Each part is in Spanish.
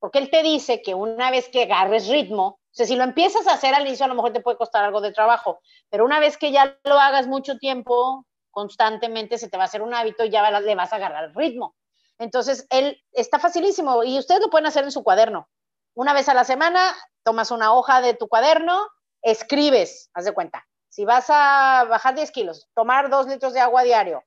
porque él te dice que una vez que agarres ritmo, o sea, si lo empiezas a hacer al inicio a lo mejor te puede costar algo de trabajo, pero una vez que ya lo hagas mucho tiempo, constantemente se te va a hacer un hábito y ya le vas a agarrar ritmo. Entonces, él está facilísimo y ustedes lo pueden hacer en su cuaderno. Una vez a la semana, tomas una hoja de tu cuaderno, escribes, haz de cuenta. Si vas a bajar 10 kilos, tomar 2 litros de agua diario,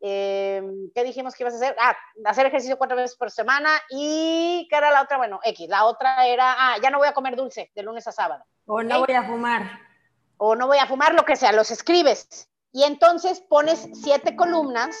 eh, ¿qué dijimos que ibas a hacer? Ah, hacer ejercicio cuatro veces por semana y ¿qué era la otra? Bueno, X. La otra era, ah, ya no voy a comer dulce de lunes a sábado. O no voy a fumar. O no voy a fumar, lo que sea, los escribes. Y entonces pones siete columnas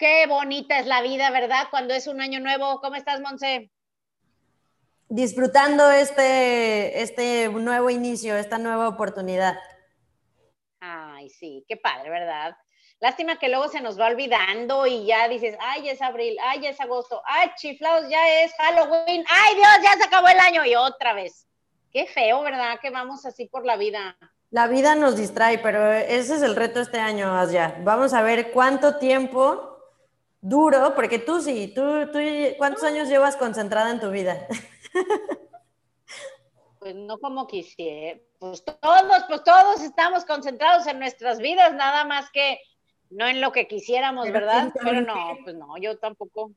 Qué bonita es la vida, ¿verdad? Cuando es un año nuevo. ¿Cómo estás, Monse? Disfrutando este, este nuevo inicio, esta nueva oportunidad. Ay, sí, qué padre, ¿verdad? Lástima que luego se nos va olvidando y ya dices, ay, es abril, ay, es agosto, ay, chiflados, ya es Halloween, ay, Dios, ya se acabó el año y otra vez. Qué feo, ¿verdad? Que vamos así por la vida. La vida nos distrae, pero ese es el reto este año, Asya. Vamos a ver cuánto tiempo duro, porque tú sí, tú, tú ¿cuántos años llevas concentrada en tu vida? Pues no como quisiera, pues todos, pues todos estamos concentrados en nuestras vidas, nada más que no en lo que quisiéramos, ¿verdad? Pero no, pues no, yo tampoco.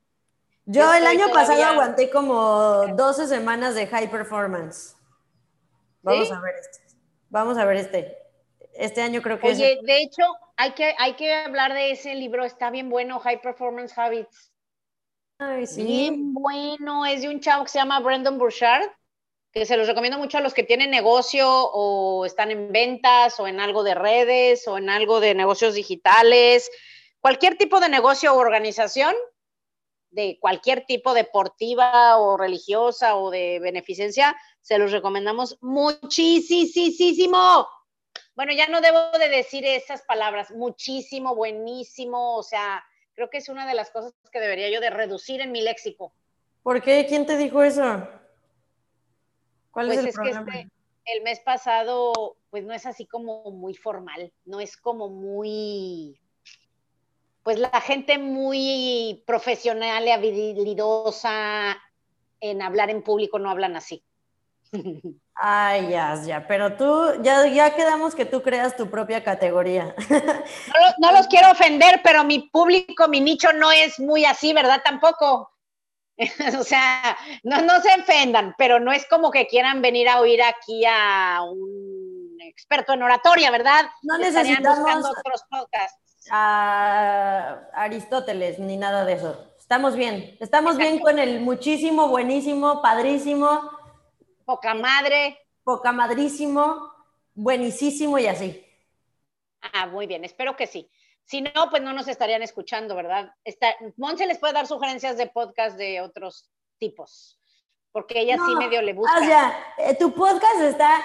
Yo, el año pasado aguanté como 12 semanas de high performance. Vamos a ver este. Vamos a ver este. Este año creo que Oye, de hecho, hay que, hay que hablar de ese libro, está bien bueno, High Performance Habits. Ay, sí. Bien bueno, es de un chavo que se llama Brandon Burchard, que se los recomiendo mucho a los que tienen negocio o están en ventas o en algo de redes o en algo de negocios digitales, cualquier tipo de negocio o organización, de cualquier tipo deportiva o religiosa o de beneficencia, se los recomendamos muchísimo bueno, ya no debo de decir esas palabras, muchísimo, buenísimo, o sea, creo que es una de las cosas que debería yo de reducir en mi léxico. ¿Por qué? ¿Quién te dijo eso? ¿Cuál es pues el es problema? Que este, el mes pasado, pues no es así como muy formal, no es como muy, pues la gente muy profesional y habilidosa en hablar en público no hablan así. Ay, ya, ya, pero tú, ya, ya quedamos que tú creas tu propia categoría. No, los quiero ofender, pero mi público, mi nicho no es muy así, ¿verdad? Tampoco. o sea, no, no se ofendan, pero no es como que quieran venir a oír aquí a un experto en oratoria, ¿verdad? No necesitamos otros podcasts. a Aristóteles ni nada de eso. Estamos bien, estamos bien con el muchísimo, buenísimo, padrísimo Poca madre. Poca madrísimo, buenísimo y así. Ah, muy bien, espero que sí. Si no, pues no nos estarían escuchando, ¿verdad? Está, Monse les puede dar sugerencias de podcast de otros tipos, porque ella sí medio le busca. O sea, eh, tu podcast está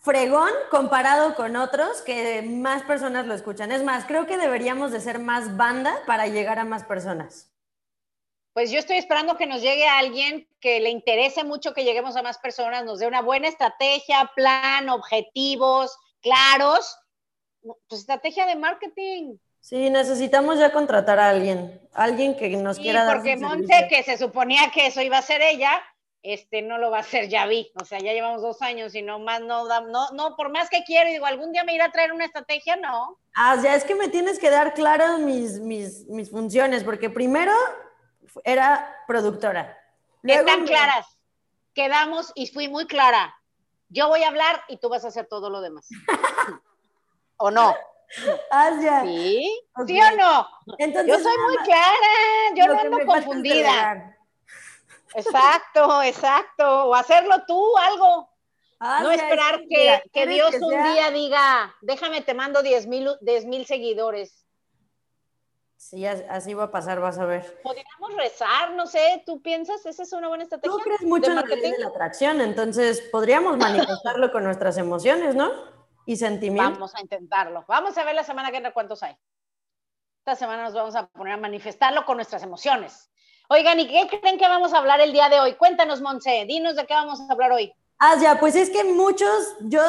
fregón comparado con otros que más personas lo escuchan. Es más, creo que deberíamos de ser más banda para llegar a más personas pues yo estoy esperando que nos llegue alguien que le interese mucho que lleguemos a más personas, nos dé una buena estrategia, plan, objetivos claros, pues estrategia de marketing. Sí, necesitamos ya contratar a alguien, alguien que nos quiera dar. Porque Monte, que se suponía que eso iba a ser ella, este no lo va a hacer ya vi, o sea, ya llevamos dos años y no más, no, no, no, por más que quiero, digo, algún día me irá a traer una estrategia, no. Ah, ya es que me tienes que dar claras mis, mis, mis funciones, porque primero era productora. Están claras. Quedamos y fui muy clara. Yo voy a hablar y tú vas a hacer todo lo demás. ¿O no? Asia. ¿Sí? ¿Sí o no? yo soy muy clara, yo no ando confundida. Exacto, exacto. O hacerlo tú, algo. no esperar que, Dios un día diga, déjame, te mando 10 mil seguidores. Sí, así va a pasar, vas a ver. Podríamos rezar, no sé, ¿tú piensas? ¿Esa es una buena estrategia? Tú crees mucho en la de la atracción, entonces podríamos manifestarlo con nuestras emociones, ¿no? Y sentimientos. Vamos a intentarlo. Vamos a ver la semana que viene cuántos hay. Esta semana nos vamos a poner a manifestarlo con nuestras emociones. Oigan, ¿y qué creen que vamos a hablar el día de hoy? Cuéntanos, Monse, dinos de qué vamos a hablar hoy. Ah, ya, pues es que muchos, yo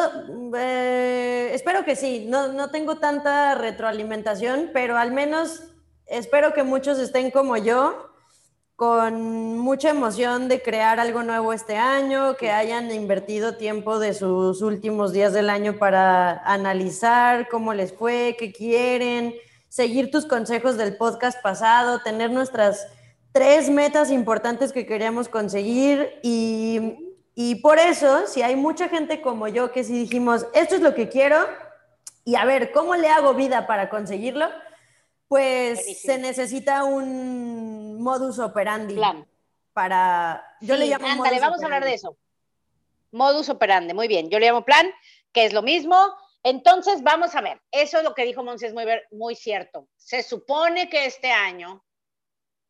eh, espero que sí, no, no tengo tanta retroalimentación, pero al menos espero que muchos estén como yo, con mucha emoción de crear algo nuevo este año, que hayan invertido tiempo de sus últimos días del año para analizar cómo les fue, qué quieren, seguir tus consejos del podcast pasado, tener nuestras tres metas importantes que queríamos conseguir y y por eso, si hay mucha gente como yo que si dijimos, esto es lo que quiero, y a ver, ¿cómo le hago vida para conseguirlo? Pues se necesita un modus operandi. Plan. Para, yo le llamo ándale, vamos a hablar de eso. Modus operandi, muy bien. Yo le llamo plan, que es lo mismo. Entonces, vamos a ver. Eso es lo que dijo Monse, es muy, muy cierto. Se supone que este año,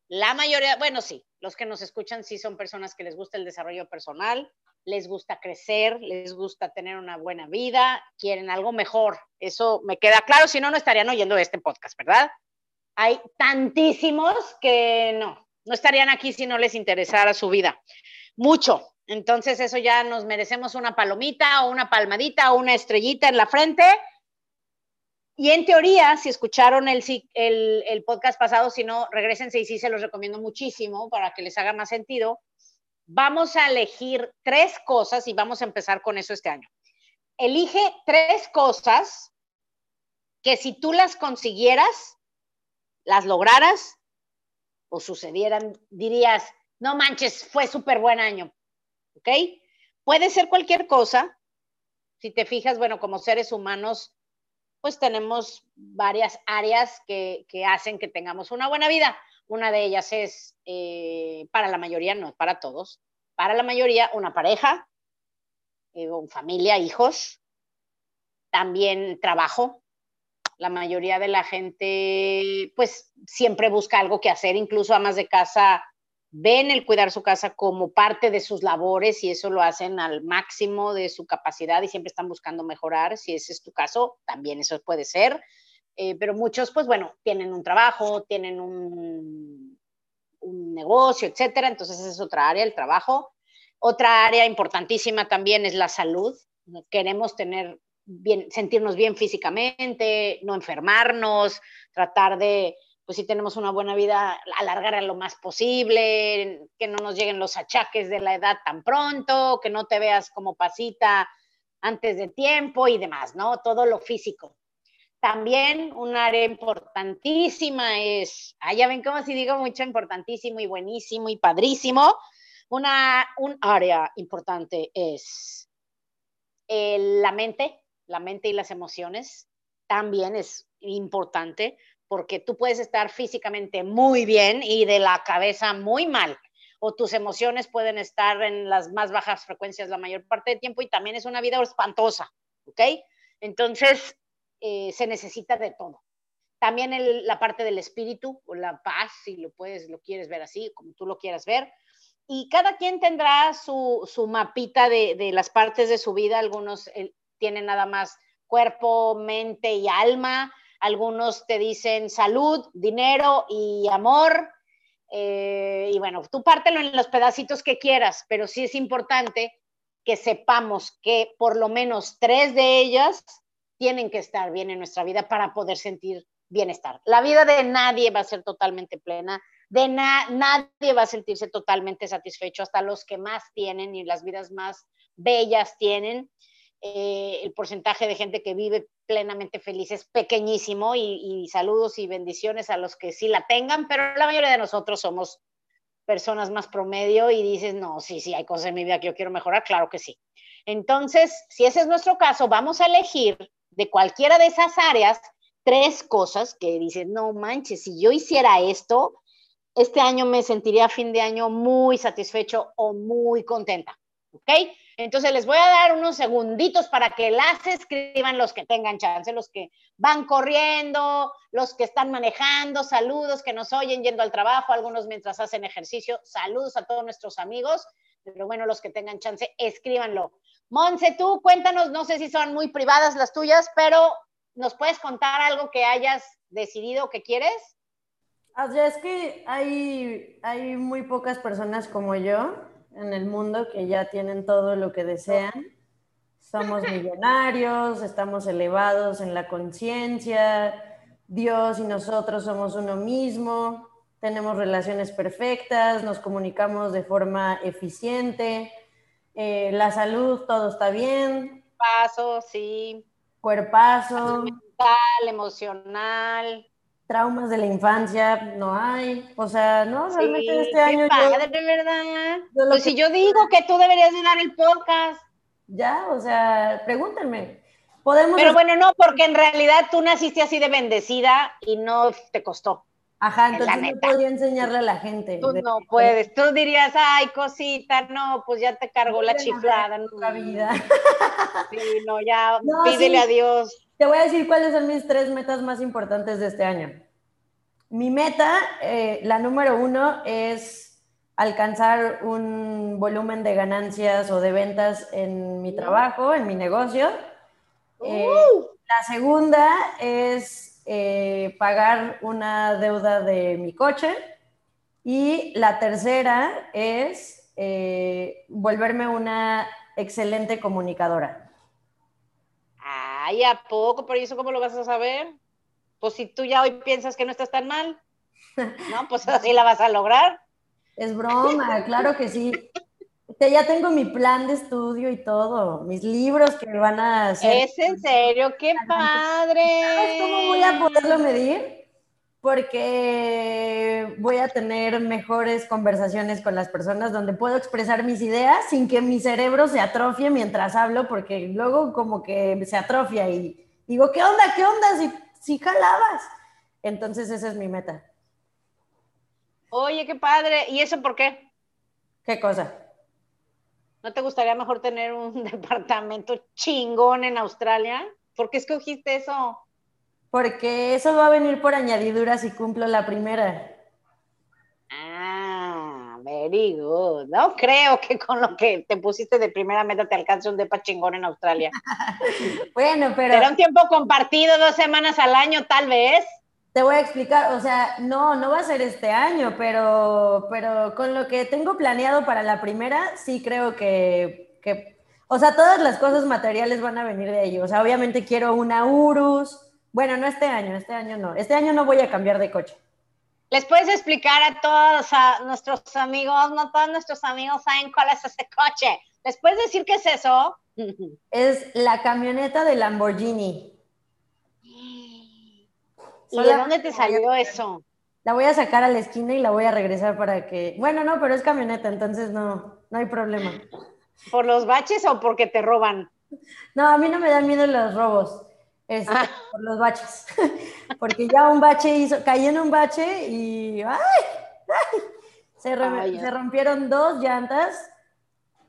la mayoría, bueno, sí, los que nos escuchan sí son personas que les gusta el desarrollo personal, les gusta crecer, les gusta tener una buena vida, quieren algo mejor. Eso me queda claro, si no, no estarían oyendo este podcast, ¿verdad? Hay tantísimos que no, no estarían aquí si no les interesara su vida. Mucho. Entonces eso ya nos merecemos una palomita o una palmadita o una estrellita en la frente y en teoría, si escucharon el, el, podcast pasado, si no, regresense y sí se los recomiendo muchísimo para que les haga más sentido. Vamos a elegir tres cosas y vamos a empezar con eso este año. Elige tres cosas que si tú las consiguieras, las lograras o sucedieran, dirías, no manches, fue súper buen año. ¿Ok? Puede ser cualquier cosa. Si te fijas, bueno, como seres humanos pues tenemos varias áreas que, hacen que tengamos una buena vida. Una de ellas es, eh, para la mayoría, no para todos, para la mayoría una pareja, eh, familia, hijos, también trabajo. La mayoría de la gente, pues siempre busca algo que hacer, incluso amas de casa ven el cuidar su casa como parte de sus labores y eso lo hacen al máximo de su capacidad y siempre están buscando mejorar. Si ese es tu caso, también eso puede ser. Eh, pero muchos, pues bueno, tienen un trabajo, tienen un, un negocio, etcétera. Entonces, esa es otra área, el trabajo. Otra área importantísima también es la salud. Queremos tener bien, sentirnos bien físicamente, no enfermarnos, tratar de pues si tenemos una buena vida, alargar a lo más posible, que no nos lleguen los achaques de la edad tan pronto, que no te veas como pasita antes de tiempo y demás, ¿no? Todo lo físico. También un área importantísima es, ah, ya ven cómo si digo mucho importantísimo y buenísimo y padrísimo, una, un área importante es la mente, la mente y las emociones, también es importante porque tú puedes estar físicamente muy bien y de la cabeza muy mal, o tus emociones pueden estar en las más bajas frecuencias la mayor parte del tiempo y también es una vida espantosa, ¿ok? Entonces, eh, se necesita de todo. También la parte del espíritu o la paz, si lo puedes, lo quieres ver así, como tú lo quieras ver. Y cada quien tendrá su, su mapita de, de, las partes de su vida. Algunos tienen nada más cuerpo, mente y alma algunos te dicen salud, dinero y amor. Eh, y bueno, tú pártelo en los pedacitos que quieras, pero sí es importante que sepamos que por lo menos tres de ellas tienen que estar bien en nuestra vida para poder sentir bienestar. La vida de nadie va a ser totalmente plena, de nadie va a sentirse totalmente satisfecho, hasta los que más tienen y las vidas más bellas tienen. Eh, el porcentaje de gente que vive plenamente feliz es pequeñísimo y, saludos y bendiciones a los que sí la tengan, pero la mayoría de nosotros somos personas más promedio y dices, no, sí, sí, hay cosas en mi vida que yo quiero mejorar, claro que sí. Entonces, si ese es nuestro caso, vamos a elegir de cualquiera de esas áreas tres cosas que dices, no manches, si yo hiciera esto, este año me sentiría a fin de año muy satisfecho o muy contenta, ¿ok? Entonces les voy a dar unos segunditos para que las escriban los que tengan chance, los que van corriendo, los que están manejando, saludos que nos oyen yendo al trabajo, algunos mientras hacen ejercicio, saludos a todos nuestros amigos, pero bueno, los que tengan chance, escríbanlo. Monse, tú cuéntanos, no sé si son muy privadas las tuyas, pero ¿nos puedes contar algo que hayas decidido que quieres? Así es que hay, hay muy pocas personas como yo en el mundo que ya tienen todo lo que desean. Somos millonarios, estamos elevados en la conciencia, Dios y nosotros somos uno mismo, tenemos relaciones perfectas, nos comunicamos de forma eficiente, eh, la salud, todo está bien. Paso, sí. Cuerpazo. Mental, emocional traumas de la infancia no hay. O sea, no, realmente este año. Padre, de ¿verdad? Pues si yo digo que tú deberías de dar el podcast. Ya, o sea, pregúntenme. Podemos Pero bueno, no, porque en realidad tú naciste así de bendecida y no te costó. Ajá, entonces no podría enseñarle a la gente. Tú no puedes, tú dirías, ay, cosita, no, pues ya te cargó la chiflada. No. La vida. Sí, no, ya pídele a Dios. Te voy a decir cuáles son mis tres metas más importantes de este año. Mi meta, eh, la número uno, es alcanzar un volumen de ganancias o de ventas en mi trabajo, en mi negocio. Eh, uh. la segunda es eh, pagar una deuda de mi coche. Y la tercera es volverme una excelente comunicadora. Ay, ¿a poco? ¿Por eso cómo lo vas a saber? Pues si tú ya hoy piensas que no estás tan mal, ¿no? Pues así la vas a lograr. Es broma, claro que sí. Ya tengo mi plan de estudio y todo, mis libros que van a hacer. Es en serio, qué padre. ¿Sabes cómo voy a poderlo medir? Porque voy a tener mejores conversaciones con las personas donde puedo expresar mis ideas sin que mi cerebro se atrofie mientras hablo, porque luego como que se atrofia y digo, ¿qué onda? ¿Qué onda? Si, si jalabas. Entonces esa es mi meta. Oye, qué padre. ¿Y eso por qué? ¿Qué cosa? ¿No te gustaría mejor tener un departamento chingón en Australia? ¿Por qué escogiste eso? Porque eso va a venir por añadidura si cumplo la primera. Ah, very good. No creo que con lo que te pusiste de primera meta te alcance un depa chingón en Australia. bueno, pero. Será un tiempo compartido dos semanas al año, tal vez. Te voy a explicar, o sea, no, no va a ser este año, pero, pero con lo que tengo planeado para la primera, sí creo que, que, o sea, todas las cosas materiales van a venir de ahí. O sea, obviamente quiero una Urus, bueno, no este año, este año no. Este año no voy a cambiar de coche. ¿Les puedes explicar a todos a nuestros amigos? No todos nuestros amigos saben cuál es ese coche. ¿Les puedes decir qué es eso? Es la camioneta de Lamborghini. ¿Y de dónde te salió eso? La voy a sacar a la esquina y la voy a regresar para que. Bueno, no, pero es camioneta, entonces no, no hay problema. ¿Por los baches o porque te roban? No, a mí no me dan miedo los robos. Este, ah. por los baches. Porque ya un bache hizo, caí en un bache y ¡ay! Se, rompieron dos llantas,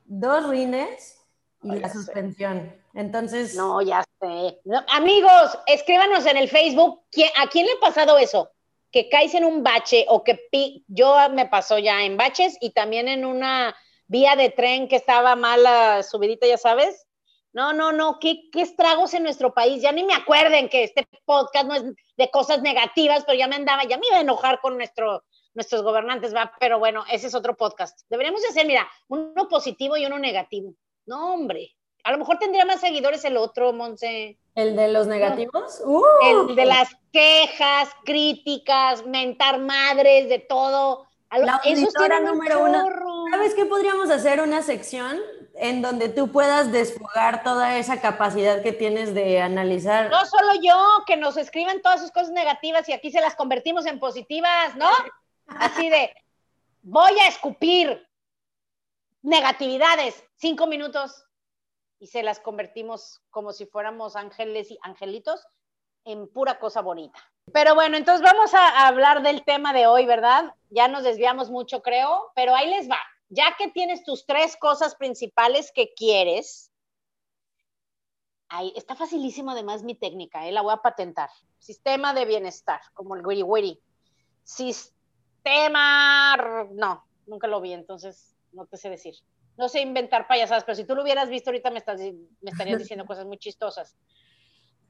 dos rines y la suspensión. Entonces. No, ya sé. amigos, escríbanos en el Facebook. ¿A quién le ha pasado eso? Que caes en un bache o que yo me pasó ya en baches y también en una vía de tren que estaba mala subidita, ya sabes no, no, no, ¿Qué, estragos en nuestro país. Ya ni me acuerden que este podcast no es de cosas negativas, pero ya me andaba, ya me iba a enojar con nuestro, nuestros gobernantes, va, pero bueno, ese es otro podcast. Deberíamos hacer, mira, uno positivo y uno negativo. No, hombre, a lo mejor tendría más seguidores el otro, Monse. ¿El de los negativos? Uh. El de las quejas, críticas, mentar madres, de todo. La Esos número uno. ¿Sabes qué podríamos hacer? Una sección en donde tú puedas desfogar toda esa capacidad que tienes de analizar. No solo yo, que nos escriban todas sus cosas negativas y aquí se las convertimos en positivas, ¿no? Así de, voy a escupir negatividades, cinco minutos, y se las convertimos como si fuéramos ángeles y angelitos en pura cosa bonita. Pero bueno, entonces vamos a hablar del tema de hoy, ¿verdad? Ya nos desviamos mucho, creo, pero ahí les va. Ya que tienes tus tres cosas principales que quieres, ahí está facilísimo además mi técnica, ¿eh? la voy a patentar. Sistema de bienestar, como el wiri wiri. Sistema, no, nunca lo vi, entonces no te sé decir. No sé inventar payasadas, pero si tú lo hubieras visto ahorita me, estás, me estarías diciendo cosas muy chistosas.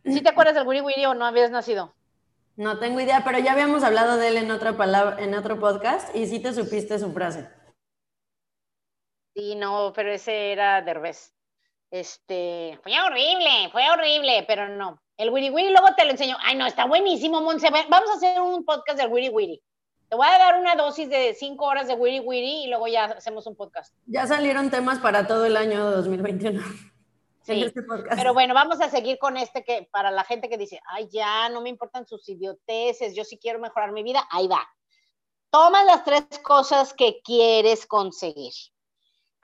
¿Sí te acuerdas del wiri wiri o no habías nacido? No tengo idea, pero ya habíamos hablado de él en otra palabra, en otro podcast y sí te supiste su frase. Sí, no, pero ese era Derbez. Este, fue horrible, fue horrible, pero no. El Wiri Wiri luego te lo enseño. Ay, no, está buenísimo, Monse. Vamos a hacer un podcast del Wiri Wiri. Te voy a dar una dosis de cinco horas de Wiri Wiri y luego ya hacemos un podcast. Ya salieron temas para todo el año 2021. Sí, este pero bueno, vamos a seguir con este que para la gente que dice, ay, ya, no me importan sus idioteces, yo sí quiero mejorar mi vida, ahí va. Toma las tres cosas que quieres conseguir.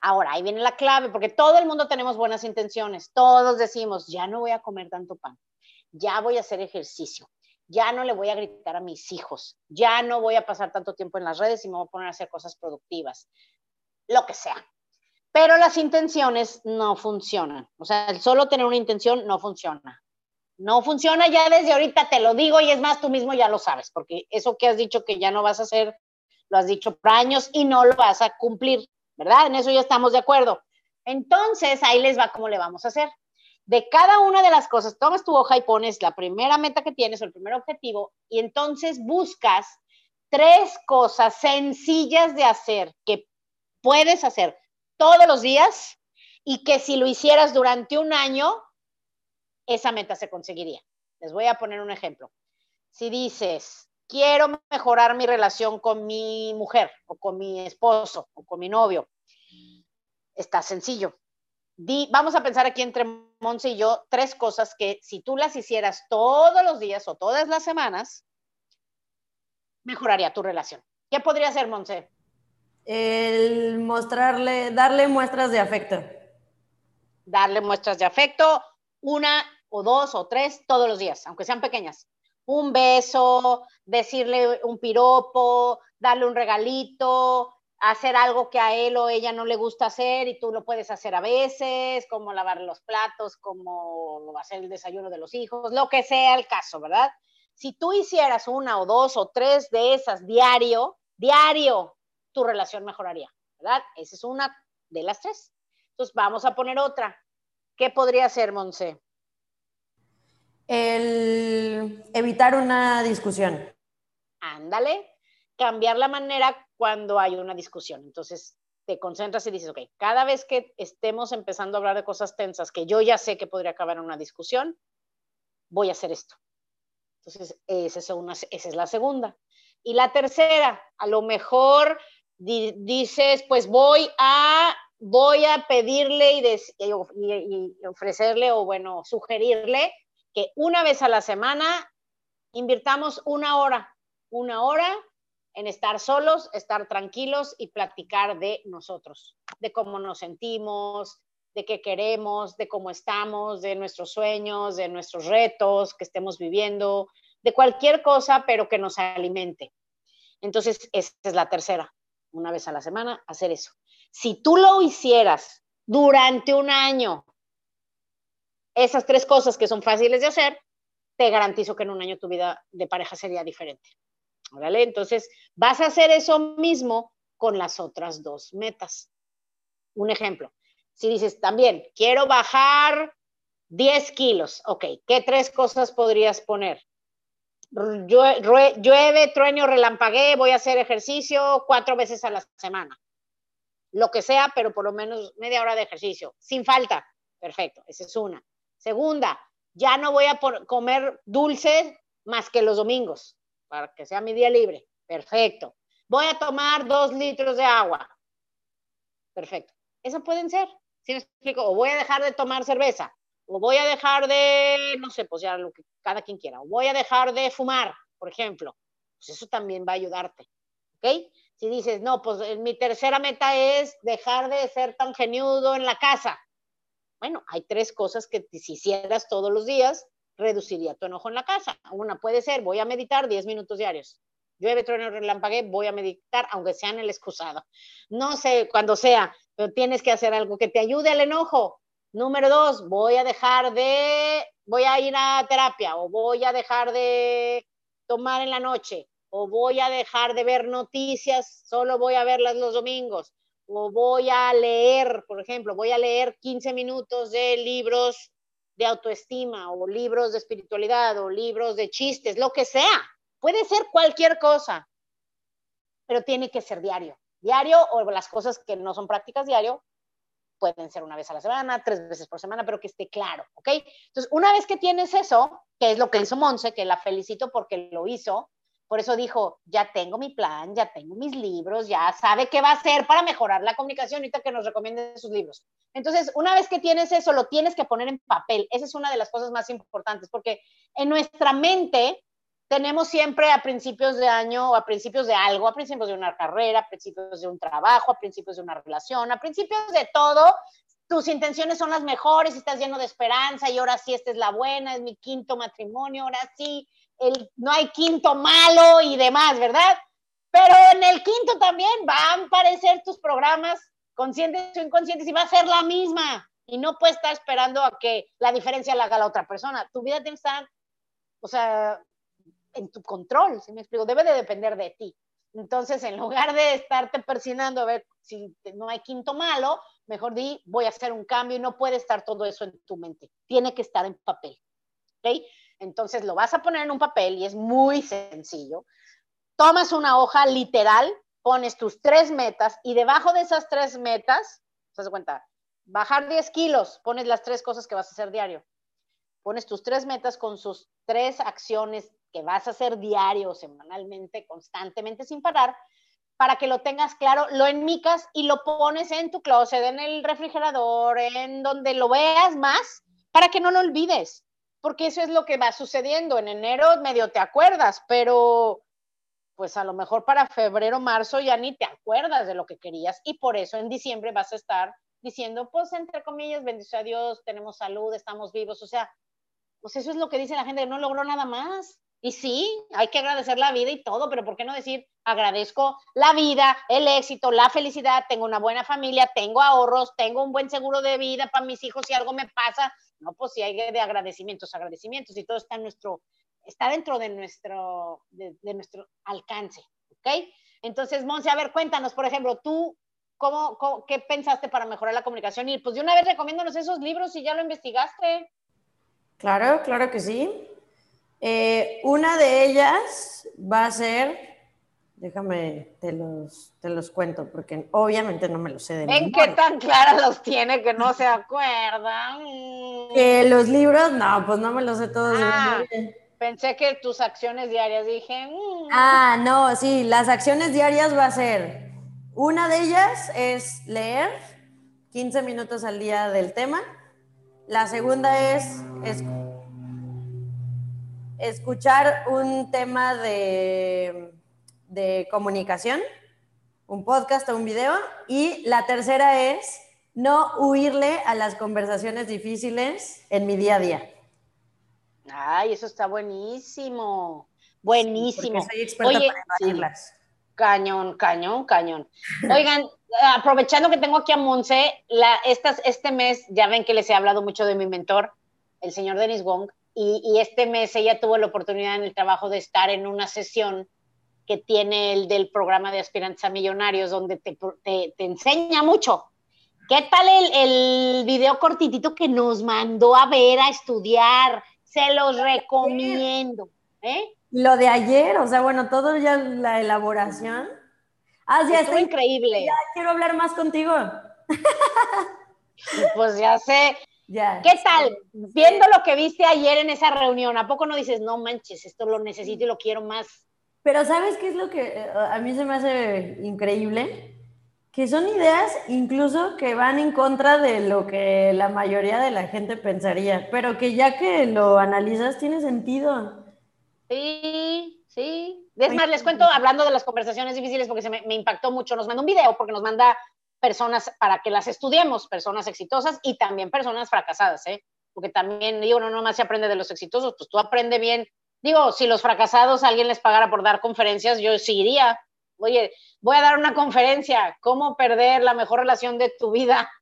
Ahora, ahí viene la clave, porque todo el mundo tenemos buenas intenciones. Todos decimos, ya no voy a comer tanto pan, ya voy a hacer ejercicio, ya no le voy a gritar a mis hijos, ya no voy a pasar tanto tiempo en las redes y me voy a poner a hacer cosas productivas, lo que sea. Pero las intenciones no funcionan. O sea, el solo tener una intención no funciona. No funciona ya desde ahorita, te lo digo, y es más, tú mismo ya lo sabes, porque eso que has dicho que ya no vas a hacer, lo has dicho por años y no lo vas a cumplir. ¿Verdad? En eso ya estamos de acuerdo. Entonces, ahí les va cómo le vamos a hacer. De cada una de las cosas, tomas tu hoja y pones la primera meta que tienes o el primer objetivo y entonces buscas tres cosas sencillas de hacer que puedes hacer todos los días y que si lo hicieras durante un año, esa meta se conseguiría. Les voy a poner un ejemplo. Si dices, quiero mejorar mi relación con mi mujer o con mi esposo o con mi novio. Está sencillo. vamos a pensar aquí entre Monse y yo tres cosas que si tú las hicieras todos los días o todas las semanas, mejoraría tu relación. ¿Qué podría ser, Monse? El mostrarle, darle muestras de afecto. Darle muestras de afecto, una o dos o tres todos los días, aunque sean pequeñas un beso, decirle un piropo, darle un regalito, hacer algo que a él o ella no le gusta hacer y tú lo puedes hacer a veces, como lavar los platos, como hacer el desayuno de los hijos, lo que sea el caso, ¿verdad? Si tú hicieras una o dos o tres de esas diario, diario, tu relación mejoraría, ¿verdad? Esa es una de las tres. Entonces vamos a poner otra. ¿Qué podría ser, Monse? El evitar una discusión. Ándale, cambiar la manera cuando hay una discusión. Entonces, te concentras y dices, ok, cada vez que estemos empezando a hablar de cosas tensas que yo ya sé que podría acabar en una discusión, voy a hacer esto. Entonces, esa es, una, esa es la segunda. Y la tercera, a lo mejor dices, pues voy a, voy a pedirle y, y ofrecerle o, bueno, sugerirle que una vez a la semana invirtamos una hora, una hora en estar solos, estar tranquilos y platicar de nosotros, de cómo nos sentimos, de qué queremos, de cómo estamos, de nuestros sueños, de nuestros retos que estemos viviendo, de cualquier cosa, pero que nos alimente. Entonces, esa es la tercera, una vez a la semana, hacer eso. Si tú lo hicieras durante un año, esas tres cosas que son fáciles de hacer, te garantizo que en un año tu vida de pareja sería diferente. Entonces, vas a hacer eso mismo con las otras dos metas. Un ejemplo, si dices también, quiero bajar 10 kilos, ok, ¿qué tres cosas podrías poner? Llueve, trueno, relampagué, voy a hacer ejercicio cuatro veces a la semana. Lo que sea, pero por lo menos media hora de ejercicio, sin falta. Perfecto, esa es una. Segunda, ya no voy a comer dulces más que los domingos, para que sea mi día libre. Perfecto. Voy a tomar dos litros de agua. Perfecto. Eso pueden ser. ¿Sí me explico? O voy a dejar de tomar cerveza. O voy a dejar de, no sé, pues ya lo que cada quien quiera. O voy a dejar de fumar, por ejemplo. Pues eso también va a ayudarte. ¿Ok? Si dices, no, pues eh, mi tercera meta es dejar de ser tan geniudo en la casa. Bueno, hay tres cosas que si hicieras todos los días, reduciría tu enojo en la casa. Una puede ser, voy a meditar 10 minutos diarios. llueve, trueno, relampague, voy a meditar, aunque sea en el excusado. No sé, cuando sea, pero tienes que hacer algo que te ayude al enojo. Número dos, voy a dejar de, voy a ir a terapia o voy a dejar de tomar en la noche o voy a dejar de ver noticias, solo voy a verlas los domingos o voy a leer, por ejemplo, voy a leer 15 minutos de libros de autoestima o libros de espiritualidad o libros de chistes, lo que sea. Puede ser cualquier cosa, pero tiene que ser diario. Diario o las cosas que no son prácticas diario pueden ser una vez a la semana, tres veces por semana, pero que esté claro, ¿ok? Entonces, una vez que tienes eso, que es lo que hizo Monse, que la felicito porque lo hizo, por eso dijo, ya tengo mi plan, ya tengo mis libros, ya sabe qué va a hacer para mejorar la comunicación, ahorita que nos recomiende sus libros. Entonces, una vez que tienes eso, lo tienes que poner en papel. Esa es una de las cosas más importantes, porque en nuestra mente tenemos siempre a principios de año o a principios de algo, a principios de una carrera, a principios de un trabajo, a principios de una relación, a principios de todo, tus intenciones son las mejores, estás lleno de esperanza y ahora sí, esta es la buena, es mi quinto matrimonio, ahora sí, no hay quinto malo y demás, ¿verdad? Pero en el quinto también van a aparecer tus programas conscientes o inconscientes y va a ser la misma. Y no puedes estar esperando a que la diferencia la haga la otra persona. Tu vida tiene que estar, o sea, en tu control, si me explico, debe de depender de ti. Entonces, en lugar de estarte persinando a ver si no hay quinto malo, mejor di, voy a hacer un cambio y no puede estar todo eso en tu mente. Tiene que estar en papel. ¿Ok? Entonces lo vas a poner en un papel y es muy sencillo. Tomas una hoja literal, pones tus tres metas y debajo de esas tres metas, ¿te das cuenta? Bajar 10 kilos, pones las tres cosas que vas a hacer diario. Pones tus tres metas con sus tres acciones que vas a hacer diario, semanalmente, constantemente, sin parar, para que lo tengas claro, lo enmicas y lo pones en tu closet, en el refrigerador, en donde lo veas más, para que no lo olvides porque eso es lo que va sucediendo. En enero medio te acuerdas, pero pues a lo mejor para febrero, marzo ya ni te acuerdas de lo que querías y por eso en diciembre vas a estar diciendo, pues entre comillas, bendice a Dios, tenemos salud, estamos vivos, o sea, pues eso es lo que dice la gente, no logró nada más. Y sí, hay que agradecer la vida y todo, pero ¿por qué no decir agradezco la vida, el éxito, la felicidad, tengo una buena familia, tengo ahorros, tengo un buen seguro de vida para mis hijos si algo me pasa, ¿no? Pues si hay de agradecimientos, agradecimientos y todo está en nuestro, está dentro de nuestro, de, nuestro alcance, ¿ok? Entonces, Monse, a ver, cuéntanos, por ejemplo, tú, ¿cómo, qué pensaste para mejorar la comunicación? Y pues de una vez recomiéndanos esos libros si ya lo investigaste. Claro, claro que sí. Eh, una de ellas va a ser Déjame, te los, te los cuento, porque obviamente no me los sé de ¿En qué tan claras los tiene que no se acuerdan? Que los libros, no, pues no me los sé todos. Ah, pensé que tus acciones diarias, dije. Mm". Ah, no, sí, las acciones diarias va a ser, una de ellas es leer 15 minutos al día del tema. La segunda es, es escuchar un tema de de comunicación, un podcast o un video. Y la tercera es no huirle a las conversaciones difíciles en mi día a día. Ay, eso está buenísimo. Buenísimo. soy experta para Cañón, cañón, cañón. Oigan, aprovechando que tengo aquí a Monse, la, estas, este mes, ya ven que les he hablado mucho de mi mentor, el señor Denis Wong, y, y este mes ella tuvo la oportunidad en el trabajo de estar en una sesión que tiene el del programa de aspirantes a millonarios, donde te, te, enseña mucho. ¿Qué tal el, el, video cortitito que nos mandó a ver, a estudiar? Se los recomiendo. ¿eh? Lo de ayer, o sea, bueno, todo ya la elaboración. Ah, ya está increíble. Ya quiero hablar más contigo. Pues ya sé. Ya, ¿Qué tal? Viendo lo que viste ayer en esa reunión, ¿a poco no dices, no manches, esto lo necesito y lo quiero más? Pero ¿sabes qué es lo que eh, a mí se me hace increíble? Que son ideas incluso que van en contra de lo que la mayoría de la gente pensaría, pero que ya que lo analizas tiene sentido. Sí, sí. Es más, les cuento hablando de las conversaciones difíciles porque se me, impactó mucho. Nos manda un video porque nos manda personas para que las estudiemos, personas exitosas y también personas fracasadas, ¿eh? Porque también, digo, no nomás se aprende de los exitosos, pues tú aprende bien Digo, si los fracasados alguien les pagara por dar conferencias, yo sí iría. Oye, voy a dar una conferencia, ¿cómo perder la mejor relación de tu vida?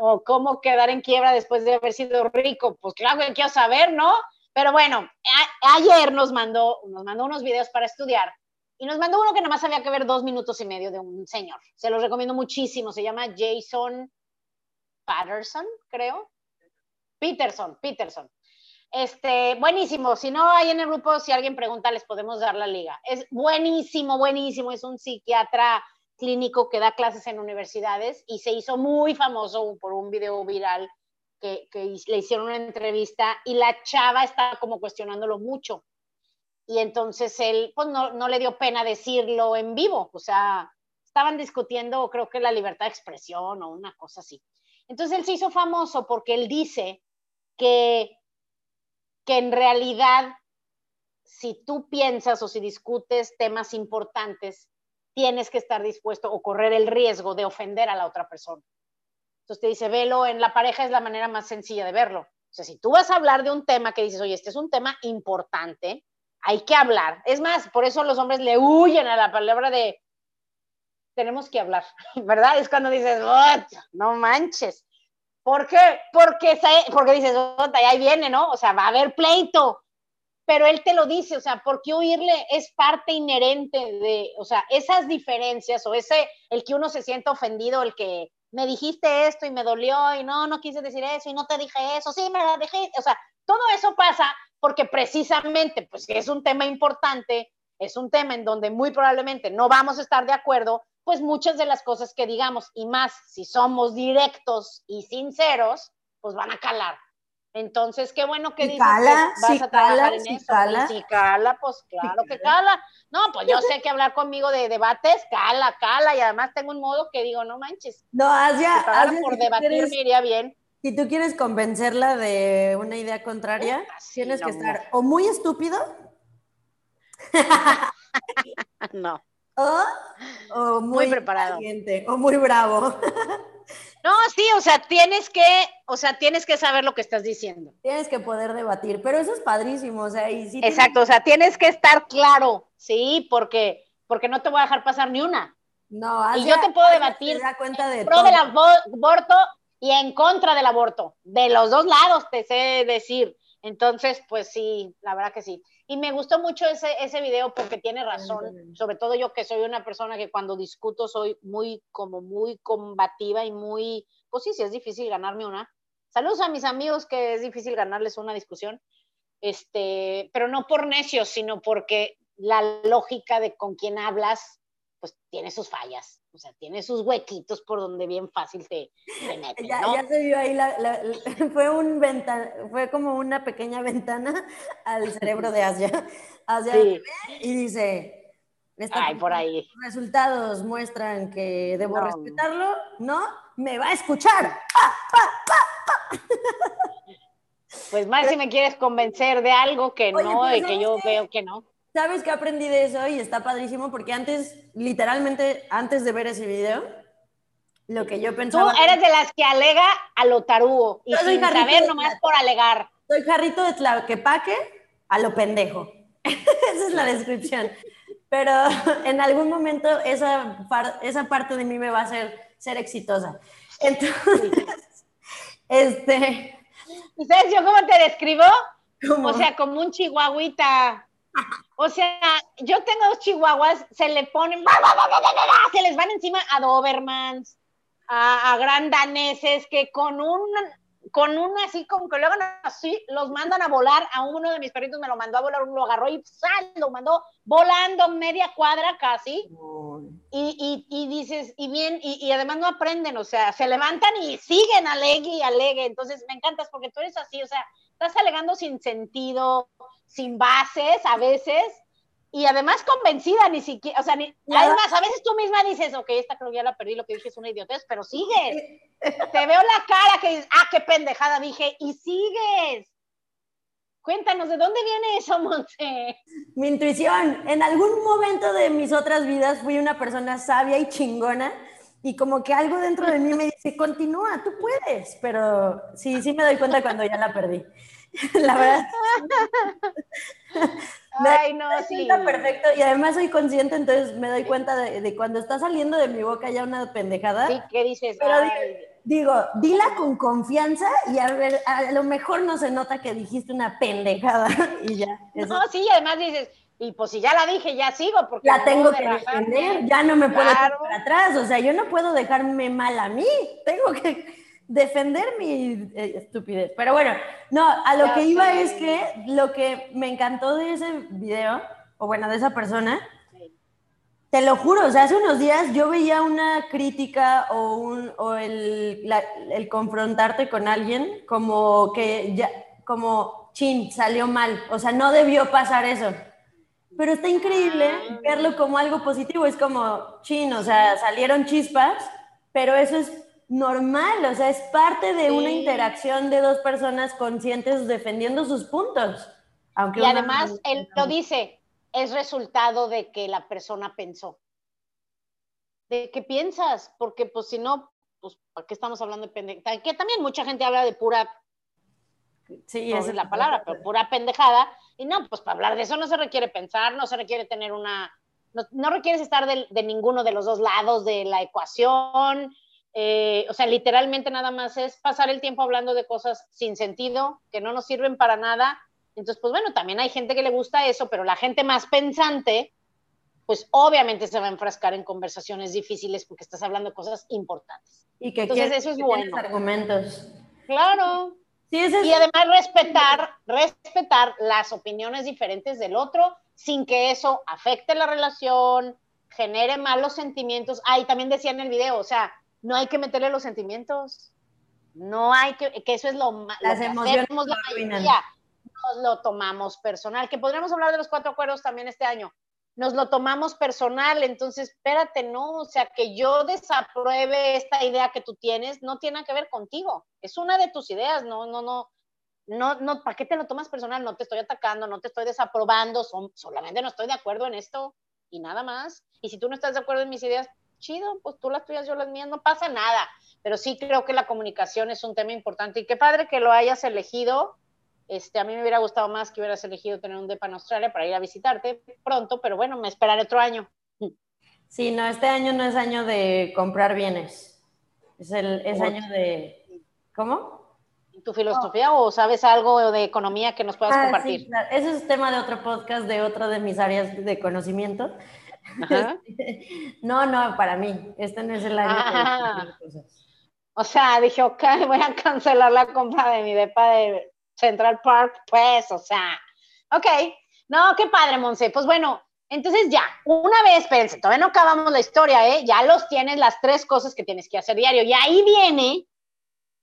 O cómo quedar en quiebra después de haber sido rico. Pues claro que quiero saber, ¿no? Pero bueno, ayer nos mandó, nos mandó unos videos para estudiar y nos mandó uno que nada más había que ver dos minutos y medio de un señor. Se los recomiendo muchísimo. Se llama Jason Patterson, creo. Peterson, Peterson. Este, buenísimo. Si no hay en el grupo, si alguien pregunta, les podemos dar la liga. Es buenísimo, buenísimo. Es un psiquiatra clínico que da clases en universidades y se hizo muy famoso por un video viral que, le hicieron una entrevista y la chava estaba como cuestionándolo mucho. Y entonces él, pues no, no le dio pena decirlo en vivo. O sea, estaban discutiendo, creo que la libertad de expresión o una cosa así. Entonces él se hizo famoso porque él dice que que en realidad, si tú piensas o si discutes temas importantes, tienes que estar dispuesto o correr el riesgo de ofender a la otra persona. Entonces te dice, velo, en la pareja es la manera más sencilla de verlo. O sea, si tú vas a hablar de un tema que dices, oye, este es un tema importante, hay que hablar. Es más, por eso los hombres le huyen a la palabra de tenemos que hablar, ¿verdad? Es cuando dices, no manches. ¿Por qué? Porque, porque dices, ahí viene, ¿no? O sea, va a haber pleito. Pero él te lo dice, o sea, porque oírle es parte inherente de, o sea, esas diferencias o ese, el que uno se sienta ofendido, el que me dijiste esto y me dolió y no, no quise decir eso y no te dije eso, sí, me la dejé, o sea, todo eso pasa porque precisamente, pues es un tema importante, es un tema en donde muy probablemente no vamos a estar de acuerdo, pues muchas de las cosas que digamos, y más si somos directos y sinceros, pues van a calar. Entonces, qué bueno que dices cala, que vas a trabajar en si eso. Cala. Y si cala, pues claro que cala. No, pues yo sé que hablar conmigo de debates, cala, cala, y además tengo un modo que digo, no manches. No, Asia, si por debatir quieres, me iría bien. Si tú quieres convencerla de una idea contraria, tienes que estar o muy estúpido. no. O, muy, preparado. O muy bravo. No, sí, o sea, tienes que, o sea, tienes que saber lo que estás diciendo. Tienes que poder debatir, pero eso es padrísimo, o sea, y sí Exacto, o sea, tienes que estar claro, sí, porque, porque no te voy a dejar pasar ni una. No, y yo te puedo debatir cuenta de pro del aborto y en contra del aborto, de los dos lados, te sé decir. Entonces, pues sí, la verdad que sí. Y me gustó mucho ese, ese video porque tiene razón, sobre todo yo que soy una persona que cuando discuto soy muy, como muy combativa y muy, pues sí, sí es difícil ganarme una. Saludos a mis amigos que es difícil ganarles una discusión, este, pero no por necios, sino porque la lógica de con quién hablas, pues tiene sus fallas o sea, tiene sus huequitos por donde bien fácil te, mete, ya, ¿no? ya, se vio ahí, la, fue, un fue como una pequeña ventana al cerebro de Asia. Asia sí. y dice, Ay, por ahí. resultados muestran que debo respetarlo, ¿no? Me va a escuchar. Pues más si me quieres convencer de algo que no y que yo veo que no. ¿Sabes qué aprendí de eso? Y está padrísimo porque antes, literalmente, antes de ver ese video, lo que yo pensaba... Tú eres de las que alega a lo tarugo y sin saber nomás por alegar. Soy jarrito de tlaquepaque a lo pendejo. esa es la descripción. Pero en algún momento esa, esa parte de mí me va a hacer ser exitosa. Entonces, este... ¿Y sabes yo cómo te describo? O sea, como un chihuahuita o sea, yo tengo dos chihuahuas, se le ponen, se les van encima a Dobermans, a, a gran daneses, que con un, con un así, como que luego así, los mandan a volar. A uno de mis perritos me lo mandó a volar, lo agarró y ¡sal! lo mandó volando media cuadra casi. Y, y, y, dices, y bien, y, y, además no aprenden, o sea, se levantan y siguen alegue y alegue. Entonces me encantas porque tú eres así, o sea, estás alegando sin sentido, sin bases a veces, y además convencida, ni siquiera, o sea, ni, además, a veces tú misma dices, ok, esta creo que ya la perdí, lo que dije es una idiotez, pero sigues. Te veo la cara que dices, ah, qué pendejada dije, y sigues. Cuéntanos, ¿de dónde viene eso, Monse? Mi intuición. En algún momento de mis otras vidas fui una persona sabia y chingona y como que algo dentro de mí me dice, continúa, tú puedes, pero sí, sí me doy cuenta cuando ya la perdí. La verdad. Ay, no, sí. Está perfecto y además soy consciente, entonces me doy cuenta de, cuando está saliendo de mi boca ya una pendejada. Sí, ¿qué dices? Pero digo, dila con confianza y a ver, a lo mejor no se nota que dijiste una pendejada y ya. No, sí, además dices, y pues si ya la dije, ya sigo, porque la tengo que defender, ya no me puedo quedar para atrás, o sea, yo no puedo dejarme mal a mí, tengo que defender mi eh, estupidez. Pero bueno, no, a lo que iba es que lo que me encantó de ese video, o bueno, de esa persona, te lo juro, o sea, hace unos días yo veía una crítica o, un, o el, el confrontarte con alguien como que ya, como, chin, salió mal, o sea, no debió pasar eso. Pero está increíble ah. verlo como algo positivo, es como, chin, o sea, salieron chispas, pero eso es normal, o sea, es parte de una interacción de dos personas conscientes defendiendo sus puntos. Aunque y además, él lo dice, es resultado de que la persona pensó. ¿De qué piensas? Porque pues si no, pues ¿para qué estamos hablando de pendejada? Que también mucha gente habla de pura, sí, esa es la palabra, pero pura pendejada. Y no, pues para hablar de eso no se requiere pensar, no se requiere tener una, no, requieres estar de, ninguno de los dos lados de la ecuación, eh, o sea, literalmente nada más es pasar el tiempo hablando de cosas sin sentido, que no nos sirven para nada. Entonces, pues bueno, también hay gente que le gusta eso, pero la gente más pensante, pues obviamente se va a enfrascar en conversaciones difíciles porque estás hablando de cosas importantes. Y que Entonces, eso es bueno. argumentos. Claro. Sí, y además respetar, respetar las opiniones diferentes del otro sin que eso afecte la relación, genere malos sentimientos. Ah, y también decía en el video, o sea, no hay que meterle los sentimientos. No hay que, que eso es lo, Las emociones la mayoría. Nos lo tomamos personal, que podríamos hablar de los cuatro acuerdos también este año. Nos lo tomamos personal, entonces espérate, no, o sea, que yo desapruebe esta idea que tú tienes, no tiene que ver contigo. Es una de tus ideas, no, no, no, no, no, ¿para qué te lo tomas personal? No te estoy atacando, no te estoy desaprobando, solamente no estoy de acuerdo en esto y nada más. Y si tú no estás de acuerdo en mis ideas, chido, pues tú las tuyas, yo las mías, no pasa nada. Pero sí creo que la comunicación es un tema importante y qué padre que lo hayas elegido. Este, a mí me hubiera gustado más que hubieras elegido tener un DEPA en Australia para ir a visitarte pronto, pero bueno, me esperaré otro año. Sí, no, este año no es año de comprar bienes. Es, el, es año de... ¿Cómo? ¿Tu filosofía o sabes algo de economía que nos puedas ah, compartir? Sí, Ese es tema de otro podcast, de otra de mis áreas de conocimiento. no, no, para mí. Este no es el año. Ah. o sea, dije, ok, voy a cancelar la compra de mi depa de Central Park, pues, o sea, ok. No, qué padre, Monse. Pues bueno, entonces ya, una vez, espérense, todavía no acabamos la historia, ¿eh? Ya los tienes las tres cosas que tienes que hacer diario. Y ahí viene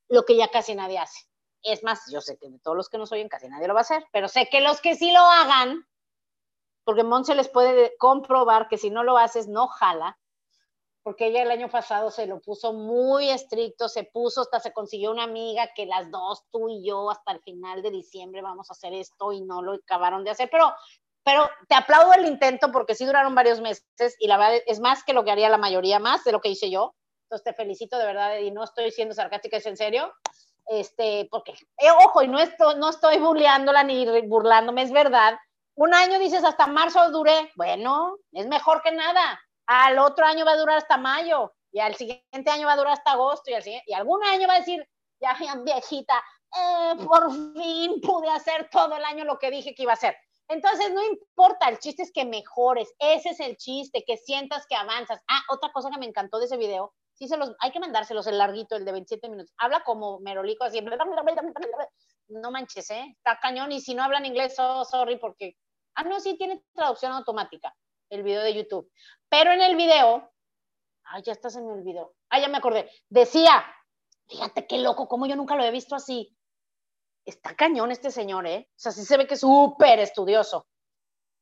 lo que ya casi nadie hace. Es más, yo sé que de todos los que nos oyen casi nadie lo va a hacer, pero sé que los que sí lo hagan, porque Monse les puede comprobar que si no lo haces, no jala, porque ella el año pasado se lo puso muy estricto, se puso, hasta se consiguió una amiga que las dos, tú y yo, hasta el final de diciembre vamos a hacer esto y no lo acabaron de hacer, pero, pero te aplaudo el intento porque sí duraron varios meses y la verdad es más que lo que haría la mayoría, más de lo que hice yo. Entonces te felicito de verdad y no estoy siendo sarcástica, es en serio. Este, porque, eh, ojo, y no estoy, no estoy burleándola ni burlándome, es verdad un año dices hasta marzo duré, bueno, es mejor que nada. Al otro año va a durar hasta mayo y al siguiente año va a durar hasta agosto y, al y algún año va a decir, ya viejita, eh, por fin pude hacer todo el año lo que dije que iba a hacer. Entonces, no importa, el chiste es que mejores, ese es el chiste, que sientas que avanzas. Ah, otra cosa que me encantó de ese video, sí se los, hay que mandárselos el larguito, el de 27 minutos. Habla como Merolico así, no manches, ¿eh? Está cañón, y si no hablan inglés, oh, sorry, porque Ah, no, sí tiene traducción automática, el video de YouTube. Pero en el video, ay, ya estás en el video. Ah, ya me acordé. Decía, fíjate qué loco, como yo nunca lo he visto así. Está cañón este señor, ¿eh? O sea, sí se ve que es súper estudioso.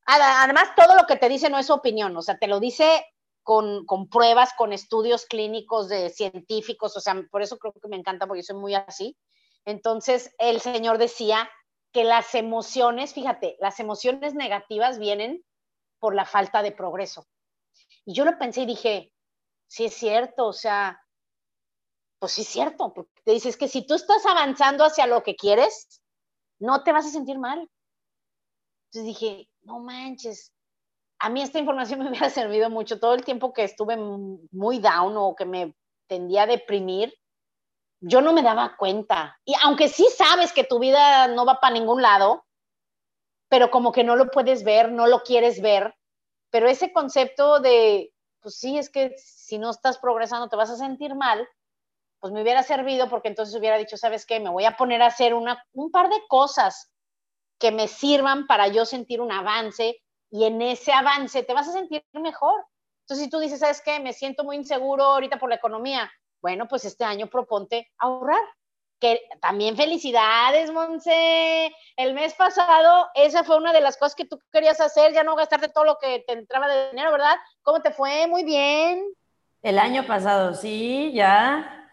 Además, todo lo que te dice no es su opinión, o sea, te lo dice con, con, pruebas, con estudios clínicos de científicos, o sea, por eso creo que me encanta, porque yo soy muy así. Entonces, el señor decía que las emociones, fíjate, las emociones negativas vienen por la falta de progreso. Y yo lo pensé y dije, sí es cierto, o sea, pues sí es cierto, te dices que si tú estás avanzando hacia lo que quieres, no te vas a sentir mal. Entonces dije, no manches, a mí esta información me hubiera servido mucho todo el tiempo que estuve muy down o que me tendía a deprimir, yo no me daba cuenta. Y aunque sí sabes que tu vida no va para ningún lado, pero como que no lo puedes ver, no lo quieres ver, pero ese concepto de, pues sí, es que si no estás progresando te vas a sentir mal, pues me hubiera servido porque entonces hubiera dicho, ¿sabes qué? Me voy a poner a hacer una, un par de cosas que me sirvan para yo sentir un avance y en ese avance te vas a sentir mejor. Entonces, si tú dices, ¿sabes qué? Me siento muy inseguro ahorita por la economía. Bueno, pues este año proponte ahorrar. Que también felicidades, Monse. El mes pasado, esa fue una de las cosas que tú querías hacer, ya no gastarte todo lo que te entraba de dinero, ¿verdad? ¿Cómo te fue? Muy bien. El año pasado, sí, ya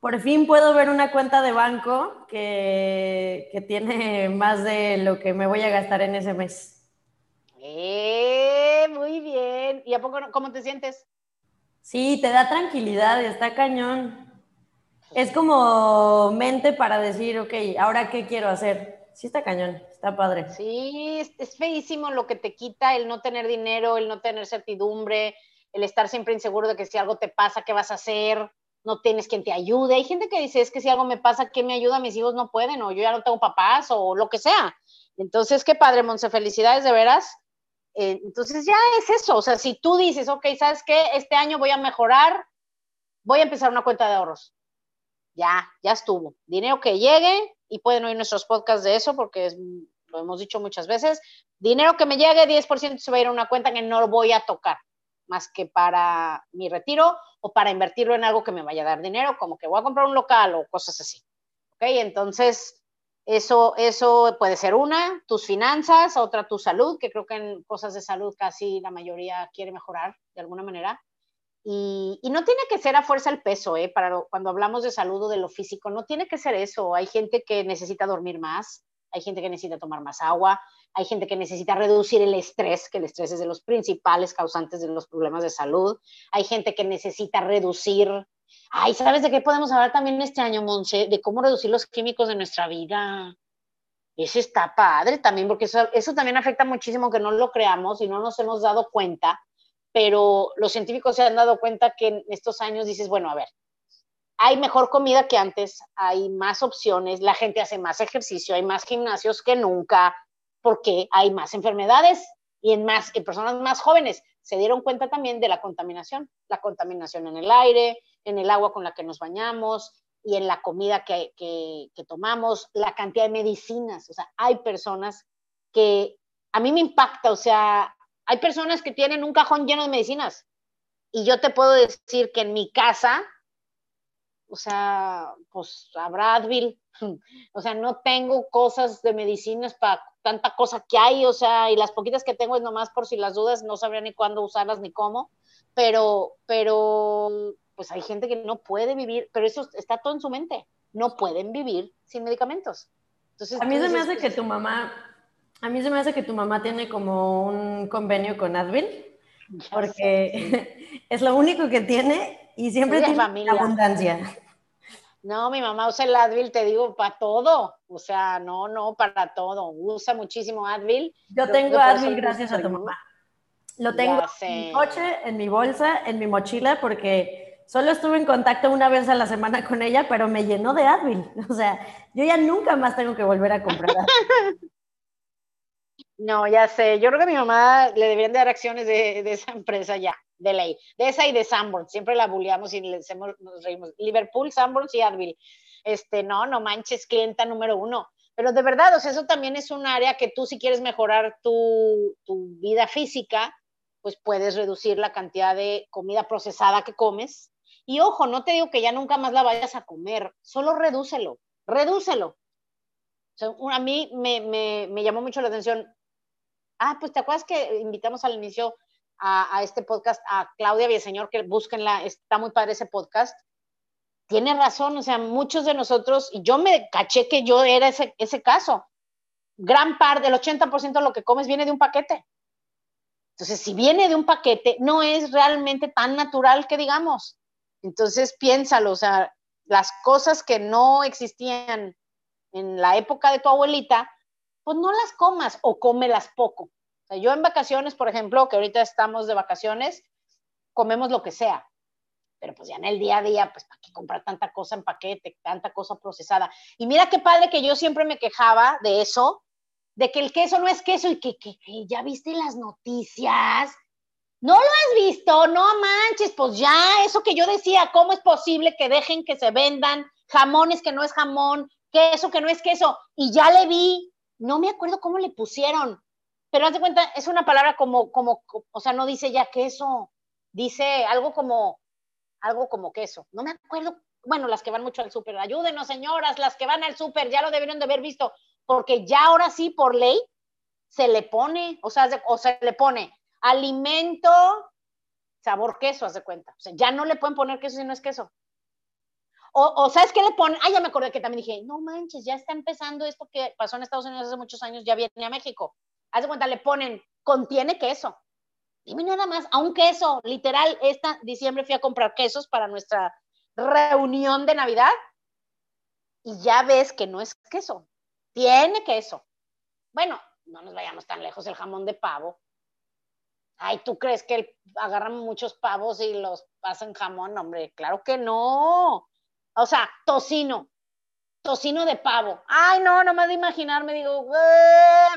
por fin puedo ver una cuenta de banco que, tiene más de lo que me voy a gastar en ese mes. Eh, muy bien. ¿Y a poco cómo te sientes? Sí, te da tranquilidad, está cañón. Es como mente para decir, ok, ahora qué quiero hacer. Sí, está cañón, está padre. Sí, es, es feísimo lo que te quita el no tener dinero, el no tener certidumbre, el estar siempre inseguro de que si algo te pasa, ¿qué vas a hacer? no tienes quien te ayude. Hay gente que dice, es que si algo me pasa, ¿qué me ayuda? Mis hijos no pueden, o yo ya no tengo papás, o lo que sea. Entonces, qué padre, Monse, felicidades de veras. Eh, entonces ya es eso, o sea, si tú dices, ok, ¿sabes qué? Este año voy a mejorar, voy a empezar una cuenta de ahorros. Ya, ya estuvo. Dinero que llegue, y pueden oír nuestros podcasts de eso, porque lo hemos dicho muchas veces, dinero que me llegue, 10% se va a ir a una cuenta que no lo voy a tocar más que para mi retiro o para invertirlo en algo que me vaya a dar dinero, como que voy a comprar un local o cosas así. ¿Ok? Entonces, eso, eso puede ser una, tus finanzas, otra tu salud, que creo que en cosas de salud casi la mayoría quiere mejorar de alguna manera. Y, y no tiene que ser a fuerza el peso, ¿eh? Para cuando hablamos de salud o de lo físico, no tiene que ser eso. Hay gente que necesita dormir más, hay gente que necesita tomar más agua, hay gente que necesita reducir el estrés, que el estrés es de los principales causantes de los problemas de salud, hay gente que necesita reducir, ay, ¿sabes de qué podemos hablar también este año, Monse? De cómo reducir los químicos de nuestra vida. Eso está padre también, porque eso, eso también afecta muchísimo que no lo creamos y no nos hemos dado cuenta, pero los científicos se han dado cuenta que en estos años dices, bueno, a ver, hay mejor comida que antes, hay más opciones, la gente hace más ejercicio, hay más gimnasios que nunca, porque hay más enfermedades y en más en personas más jóvenes se dieron cuenta también de la contaminación, la contaminación en el aire, en el agua con la que nos bañamos y en la comida que, que, que tomamos, la cantidad de medicinas. O sea, hay personas que a mí me impacta, o sea, hay personas que tienen un cajón lleno de medicinas y yo te puedo decir que en mi casa o sea, pues habrá Advil, o sea, no tengo cosas de medicinas para tanta cosa que hay, o sea, y las poquitas que tengo es nomás por si las dudas, no sabría ni cuándo usarlas ni cómo, pero, pero, pues hay gente que no puede vivir, pero eso está todo en su mente, no pueden vivir sin medicamentos. Entonces, a mí se me hace que tu mamá, a mí se me hace que tu mamá tiene como un convenio con Advil, porque es lo único que tiene y siempre tiene abundancia. No, mi mamá usa el Advil, te digo, para todo. O sea, no, no, para todo. Usa muchísimo Advil. Yo tengo Advil gracias a tu mamá. Lo tengo en mi coche, en mi bolsa, en mi mochila, porque solo estuve en contacto una vez a la semana con ella, pero me llenó de Advil. O sea, yo ya nunca más tengo que volver a comprar. No, ya sé. Yo creo que a mi mamá le deberían dar acciones de, de esa empresa ya de ley. De esa y de Sanborn, siempre la bulleamos y nos reímos. Liverpool, Sanborn y Advil. Este, no, no manches, clienta número uno. Pero de verdad, o sea, eso también es un área que tú si quieres mejorar tu, tu vida física, pues puedes reducir la cantidad de comida procesada que comes. Y ojo, no te digo que ya nunca más la vayas a comer, solo redúcelo, redúcelo. A mí me, me, llamó mucho la atención. Ah, pues te acuerdas que invitamos al inicio a, este podcast a Claudia Villaseñor, que búsquenla, está muy padre ese podcast. Tiene razón, o sea, muchos de nosotros, y yo me caché que yo era ese, ese caso. Gran parte, del 80% de lo que comes viene de un paquete. Entonces, si viene de un paquete, no es realmente tan natural que digamos. Entonces, piénsalo, o sea, las cosas que no existían en la época de tu abuelita, pues no las comas o cómelas poco. O sea, yo en vacaciones, por ejemplo, que ahorita estamos de vacaciones, comemos lo que sea. Pero pues ya en el día a día, pues para qué comprar tanta cosa en paquete, tanta cosa procesada. Y mira qué padre que yo siempre me quejaba de eso, de que el queso no es queso y que, que, que ya viste las noticias. ¿No lo has visto? No manches, pues ya, eso que yo decía, ¿cómo es posible que dejen que se vendan jamones que no es jamón, queso que no es queso? Y ya le vi, no me acuerdo cómo le pusieron, pero haz de cuenta, es una palabra como, como, o sea, no dice ya queso, dice algo como, algo como queso. No me acuerdo, bueno, las que van mucho al súper, ayúdenos señoras, las que van al súper, ya lo debieron de haber visto, porque ya ahora sí, por ley, se le pone, o sea, o se le pone alimento, sabor queso, haz de cuenta. O sea, ya no le pueden poner queso si no es queso. O, ¿sabes qué le ponen? Ah, ya me acordé que también dije, no manches, ya está empezando esto que pasó en Estados Unidos hace muchos años, ya viene a México. Haz de cuenta, le ponen, contiene queso. Dime nada más, a un queso, literal, esta diciembre fui a comprar quesos para nuestra reunión de Navidad y ya ves que no es queso, tiene queso. Bueno, no nos vayamos tan lejos, el jamón de pavo. Ay, ¿tú crees que agarran muchos pavos y los pasan jamón? Hombre, claro que no. O sea, tocino, tocino de pavo. Ay, no, nomás de imaginarme, digo,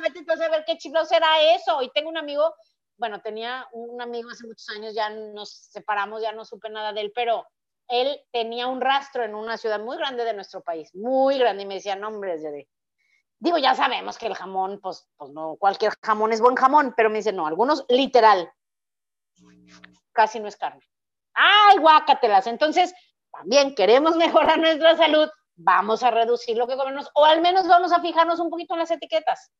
vete a ver qué chiflado será eso. Y tengo un amigo, bueno, tenía un amigo hace muchos años, ya nos separamos, ya no supe nada de él, pero él tenía un rastro en una ciudad muy grande de nuestro país, muy grande, y me decía, no, hombre, de, digo, ya sabemos que el jamón, pues, pues no, cualquier jamón es buen jamón, pero me dice, no, algunos literal, casi no es carne. Ay, guácatelas. Entonces, también queremos mejorar nuestra salud, vamos a reducir lo que comemos o al menos vamos a fijarnos un poquito en las etiquetas.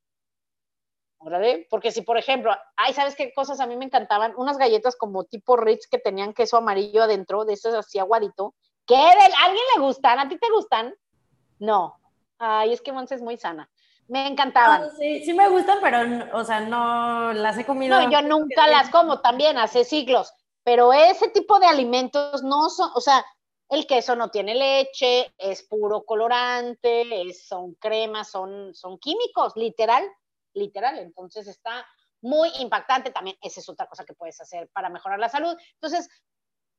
¿Verdad? Porque si, por ejemplo, ay, ¿sabes qué cosas a mí me encantaban? Unas galletas como tipo Ritz que tenían queso amarillo adentro, de esos así aguadito. ¿Qué? ¿A alguien le gustan? ¿A ti te gustan? No. Ay, es que Monse es muy sana. Me encantaban. sí, sí me gustan, pero, o sea, no las he comido. No, yo nunca las como también, hace siglos. Pero ese tipo de alimentos no son, o sea, el queso no tiene leche, es puro colorante, son cremas, son, son químicos, literal, literal. Entonces está muy impactante también. Esa es otra cosa que puedes hacer para mejorar la salud. Entonces,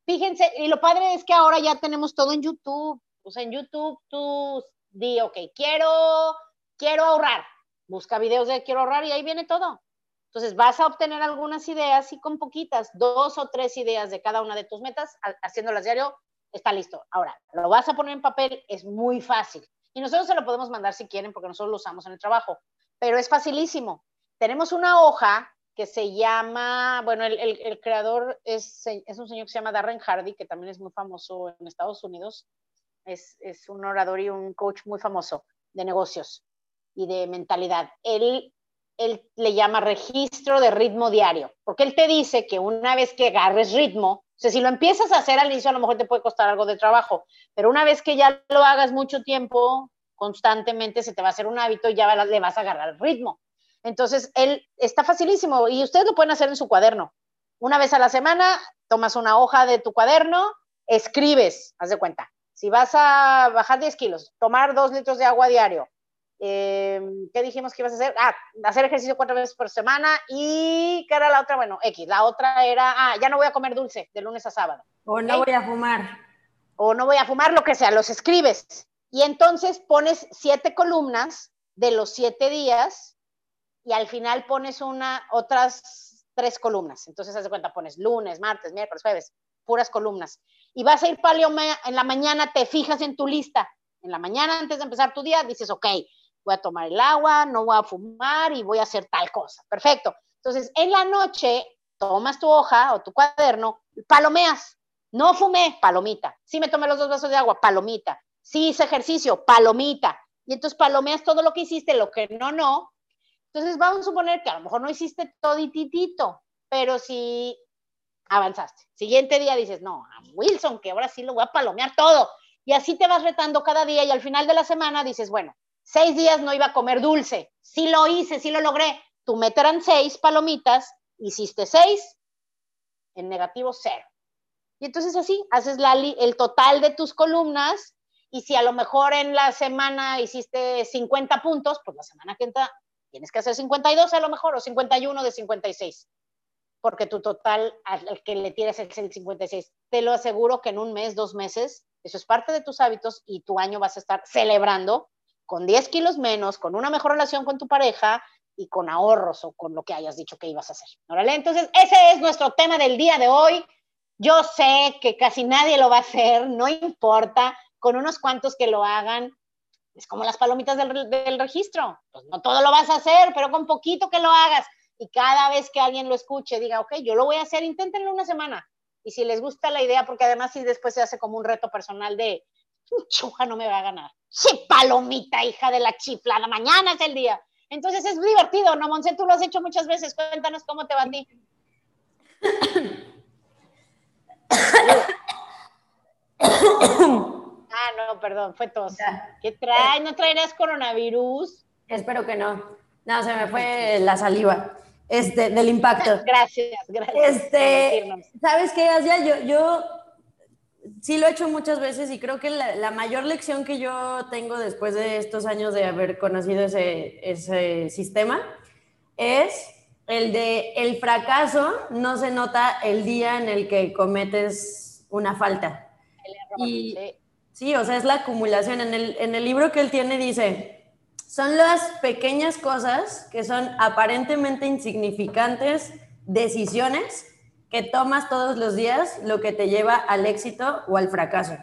fíjense, y lo padre es que ahora ya tenemos todo en YouTube. O sea, en YouTube tú di, ok, quiero, quiero ahorrar. Busca videos de quiero ahorrar y ahí viene todo. Entonces vas a obtener algunas ideas y con poquitas, dos o tres ideas de cada una de tus metas, haciéndolas diario, está listo. Ahora, lo vas a poner en papel, es muy fácil. Y nosotros se lo podemos mandar si quieren, porque nosotros lo usamos en el trabajo, pero es facilísimo. Tenemos una hoja que se llama, bueno, el, el, creador es, es, un señor que se llama Darren Hardy, que también es muy famoso en Estados Unidos. Es, es un orador y un coach muy famoso de negocios y de mentalidad. Él, él le llama registro de ritmo diario, porque él te dice que una vez que agarres ritmo, sea, si lo empiezas a hacer al inicio, a lo mejor te puede costar algo de trabajo, pero una vez que ya lo hagas mucho tiempo, constantemente, se te va a hacer un hábito y ya le vas a agarrar el ritmo. Entonces, él está facilísimo y ustedes lo pueden hacer en su cuaderno. Una vez a la semana, tomas una hoja de tu cuaderno, escribes, haz de cuenta. Si vas a bajar 10 kilos, tomar 2 litros de agua diario, Em, ¿qué dijimos que ibas a hacer? Ah, hacer ejercicio cuatro veces por semana y ¿qué era la otra? Bueno, X. La otra era, ah, ya no voy a comer dulce de lunes a sábado. O no voy a fumar. O no voy a fumar, lo que sea, los escribes. Y entonces pones siete columnas de los siete días y al final pones una, otras tres columnas. Entonces, haz de cuenta, pones lunes, martes, miércoles, jueves, puras columnas. Y vas a ir paleo en la mañana, te fijas en tu lista. En la mañana, antes de empezar tu día, dices, ok, voy a tomar el agua, no voy a fumar y voy a hacer tal cosa. Perfecto. Entonces, en la noche, tomas tu hoja o tu cuaderno, palomeas. No fumé, palomita. Sí me tomé los dos vasos de agua, palomita. Sí hice ejercicio, palomita. Y entonces palomeas todo lo que hiciste, lo que no, no. Entonces vamos a suponer que a lo mejor no hiciste todititito, pero si avanzaste. Siguiente día dices, no, a Wilson, que ahora sí lo voy a palomear todo. Y así te vas retando cada día y al final de la semana dices, bueno, seis días no iba a comer dulce. Sí lo hice, sí lo logré. Tu meta eran seis palomitas, hiciste seis, en negativo cero. Y entonces así haces la, el total de tus columnas y si a lo mejor en la semana hiciste 50 puntos, pues la semana que entra tienes que hacer 52 a lo mejor o 51 de 56, porque tu total al que le tienes es el 56. Te lo aseguro que en un mes, dos meses, eso es parte de tus hábitos y tu año vas a estar celebrando con 10 kilos menos, con una mejor relación con tu pareja y con ahorros o con lo que hayas dicho que ibas a hacer. Entonces, ese es nuestro tema del día de hoy. Yo sé que casi nadie lo va a hacer, no importa, con unos cuantos que lo hagan, es como las palomitas del, del registro. Pues no todo lo vas a hacer, pero con poquito que lo hagas. Y cada vez que alguien lo escuche, diga, ok, yo lo voy a hacer, inténtenlo una semana. Y si les gusta la idea, porque además si después se hace como un reto personal de, chuja no me va a ganar. Sí, palomita, hija de la chiflada, mañana es el día. Entonces es divertido, ¿no, Monse? Tú lo has hecho muchas veces. Cuéntanos cómo te va a ti. ah, no, perdón, fue tos. ¿Qué trae? ¿No traerás coronavirus? Espero que no. No, se me fue la saliva. Este, del impacto. Gracias, gracias. Este, ¿Sabes qué, Asia? Yo, yo sí lo he hecho muchas veces y creo que la, mayor lección que yo tengo después de estos años de haber conocido ese, ese sistema es el de el fracaso no se nota el día en el que cometes una falta. El error, y, sí. o sea, es la acumulación. En el, en el libro que él tiene dice, son las pequeñas cosas que son aparentemente insignificantes decisiones que tomas todos los días lo que te lleva al éxito o al fracaso.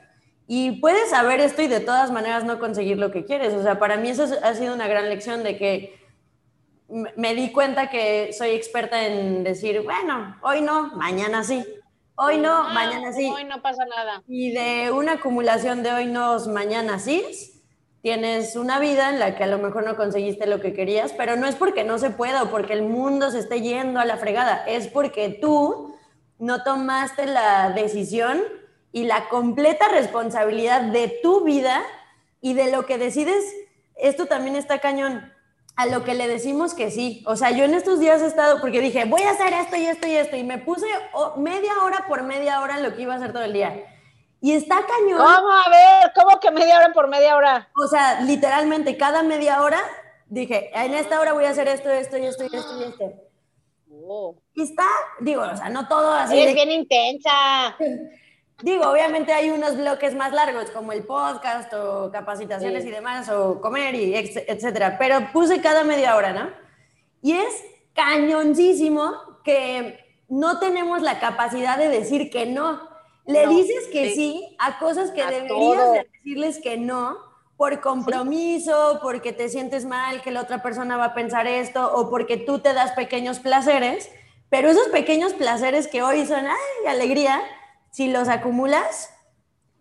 Y puedes saber esto y de todas maneras no conseguir lo que quieres. O sea, para mí eso ha sido una gran lección de que me di cuenta que soy experta en decir, bueno, hoy no, mañana sí. Hoy no, ah, mañana sí. Hoy no pasa nada. Y de una acumulación de hoy no, mañana sí, tienes una vida en la que a lo mejor no conseguiste lo que querías, pero no es porque no se pueda o porque el mundo se esté yendo a la fregada, es porque tú no tomaste la decisión y la completa responsabilidad de tu vida y de lo que decides, esto también está cañón, a lo que le decimos que sí. O sea, yo en estos días he estado, porque dije, voy a hacer esto y esto y esto, y me puse media hora por media hora en lo que iba a hacer todo el día. Y está cañón. ¿Cómo? A ver, ¿cómo que media hora por media hora? O sea, literalmente cada media hora dije, en esta hora voy a hacer esto, esto y esto y esto y esto. Y está, digo, o sea, no todo así. Es bien intensa. Digo, obviamente hay unos bloques más largos, como el podcast o capacitaciones y demás, o comer y etcétera, pero puse cada media hora, ¿no? Y es cañoncísimo que no tenemos la capacidad de decir que no. Le dices que sí. a cosas que deberías decirles que no, por compromiso, porque te sientes mal, que la otra persona va a pensar esto, o porque tú te das pequeños placeres, pero esos pequeños placeres que hoy son, ay, alegría, si los acumulas,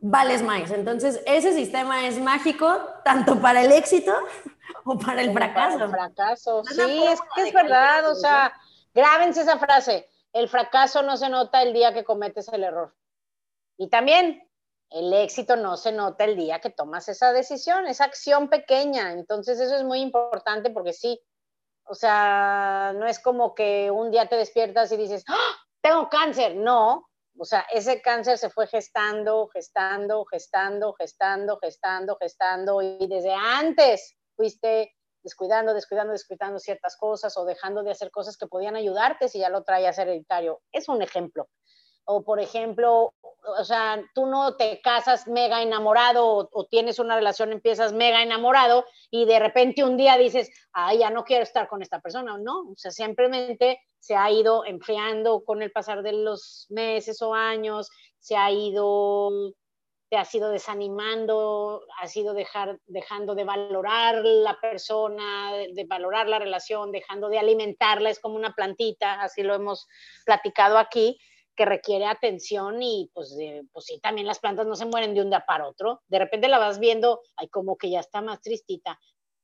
vales más. Entonces, ese sistema es mágico tanto para el éxito o para el fracaso. el fracaso, sí, es que es verdad, o sea, grábense esa frase, el fracaso no se nota el día que cometes el error. Y también el éxito no se nota el día que tomas esa decisión, esa acción pequeña. Entonces eso es muy importante porque sí, o sea, no es como que un día te despiertas y dices, ¡Ah! tengo cáncer. No, o sea, ese cáncer se fue gestando, gestando, gestando, gestando, gestando, gestando y desde antes fuiste descuidando, descuidando, descuidando ciertas cosas o dejando de hacer cosas que podían ayudarte si ya lo traías hereditario. Es un ejemplo o por ejemplo, o sea, tú no te casas mega enamorado o, tienes una relación, empiezas mega enamorado y de repente un día dices, ay, ya no quiero estar con esta persona, no, o sea, simplemente se ha ido enfriando con el pasar de los meses o años, se ha ido, te has ido desanimando, has ido dejar, dejando de valorar la persona, de valorar la relación, dejando de alimentarla, es como una plantita, así lo hemos platicado aquí que requiere atención y pues, pues sí, también las plantas no se mueren de un día para otro. De repente la vas viendo, ay, como que ya está más tristita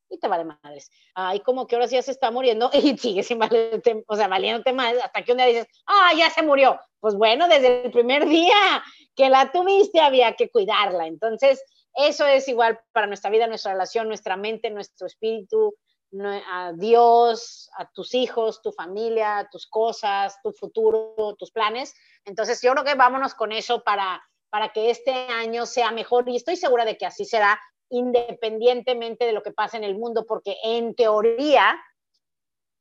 y te vale madres. Ay, como que ahora sí ya se está muriendo y sigue sin valerte, o sea, valiéndote más hasta que un día dices, ah, ya se murió. Pues bueno, desde el primer día que la tuviste había que cuidarla. Entonces, eso es igual para nuestra vida, nuestra relación, nuestra mente, nuestro espíritu, a Dios, a tus hijos, tu familia, tus cosas, tu futuro, tus planes. Entonces yo creo que vámonos con eso para, para que este año sea mejor y estoy segura de que así será independientemente de lo que pase en el mundo, porque en teoría,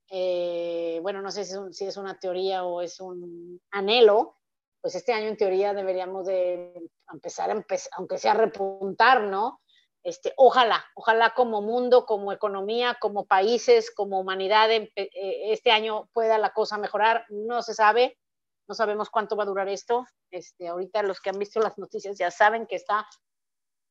eh, bueno, no sé si es, una teoría o es un anhelo, pues este año en teoría deberíamos de empezar, aunque sea a repuntar, ¿no? Este, ojalá, ojalá como mundo, como economía, como países, como humanidad, eh, este año pueda la cosa mejorar. No se sabe, no sabemos cuánto va a durar esto. Este, ahorita los que han visto las noticias ya saben que está,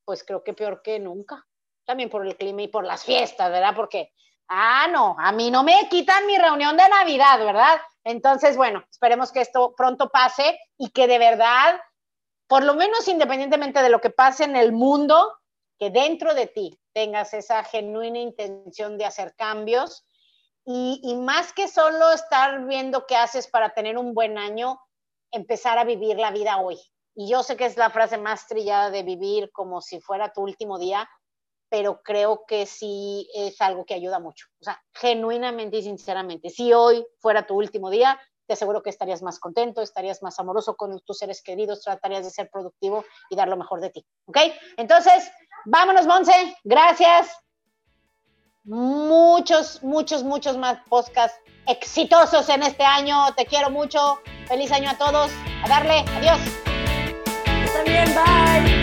pues creo que peor que nunca. También por el clima y por las fiestas, ¿verdad? Porque, ah, no, a mí no me quitan mi reunión de Navidad, ¿verdad? Entonces, bueno, esperemos que esto pronto pase y que de verdad, por lo menos independientemente de lo que pase en el mundo, que dentro de ti tengas esa genuina intención de hacer cambios y, más que solo estar viendo qué haces para tener un buen año, empezar a vivir la vida hoy. Y yo sé que es la frase más trillada de vivir como si fuera tu último día, pero creo que sí es algo que ayuda mucho. O sea, genuinamente y sinceramente, si hoy fuera tu último día, te aseguro que estarías más contento, estarías más amoroso con tus seres queridos, tratarías de ser productivo y dar lo mejor de ti. ¿Ok? Entonces, Vámonos, Monse. Gracias. Muchos, muchos, muchos más podcasts exitosos en este año. Te quiero mucho. Feliz año a todos. A darle. Adiós. Está bien. Bye.